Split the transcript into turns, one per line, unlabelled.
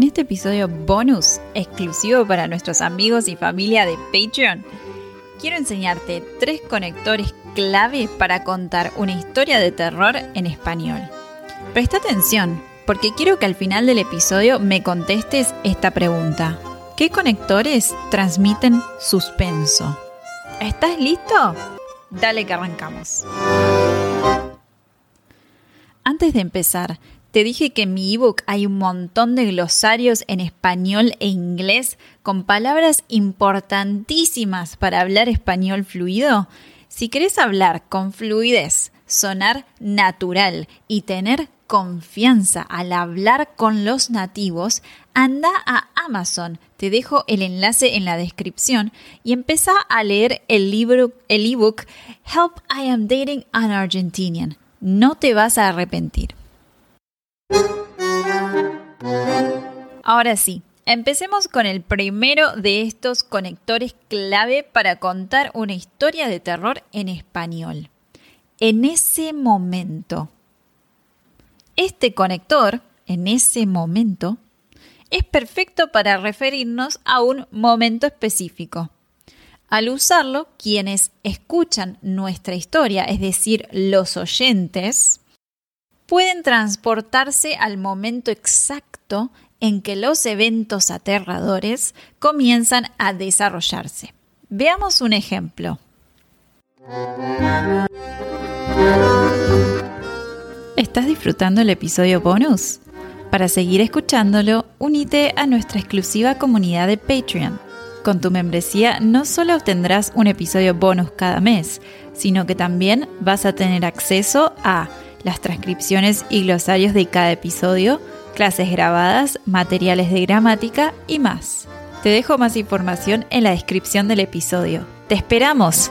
En este episodio bonus exclusivo para nuestros amigos y familia de Patreon, quiero enseñarte tres conectores clave para contar una historia de terror en español. Presta atención, porque quiero que al final del episodio me contestes esta pregunta. ¿Qué conectores transmiten suspenso? ¿Estás listo? Dale que arrancamos. Antes de empezar, te dije que en mi ebook hay un montón de glosarios en español e inglés con palabras importantísimas para hablar español fluido. Si querés hablar con fluidez, sonar natural y tener confianza al hablar con los nativos, anda a Amazon. Te dejo el enlace en la descripción y empieza a leer el libro, el ebook Help I Am Dating an Argentinian. No te vas a arrepentir. Ahora sí, empecemos con el primero de estos conectores clave para contar una historia de terror en español. En ese momento. Este conector, en ese momento, es perfecto para referirnos a un momento específico. Al usarlo, quienes escuchan nuestra historia, es decir, los oyentes, pueden transportarse al momento exacto en que los eventos aterradores comienzan a desarrollarse. Veamos un ejemplo. ¿Estás disfrutando el episodio bonus? Para seguir escuchándolo, únete a nuestra exclusiva comunidad de Patreon. Con tu membresía no solo obtendrás un episodio bonus cada mes, sino que también vas a tener acceso a las transcripciones y glosarios de cada episodio, clases grabadas, materiales de gramática y más. Te dejo más información en la descripción del episodio. ¡Te esperamos!